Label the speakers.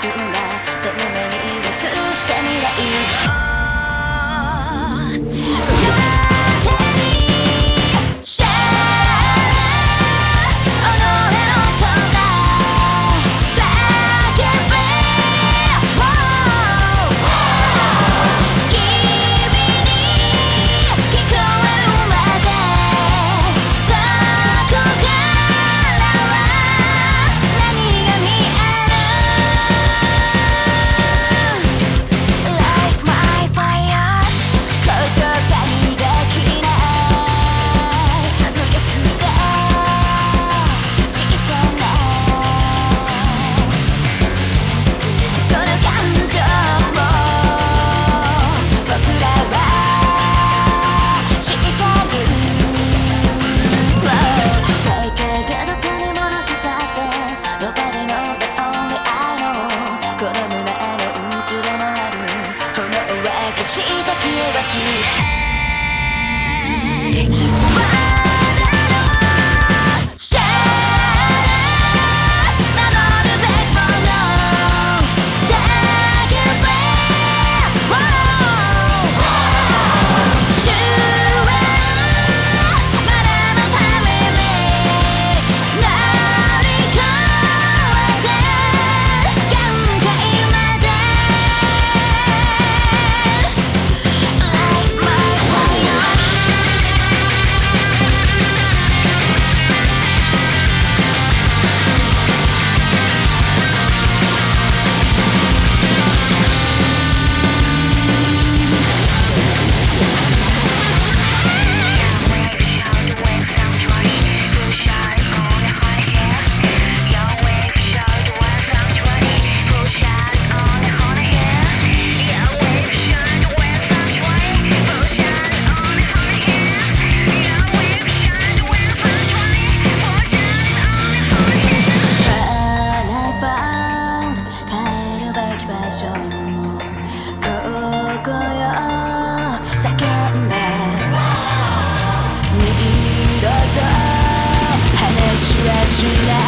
Speaker 1: 君なその目に映した未来を出し叫んで二度と話はしない。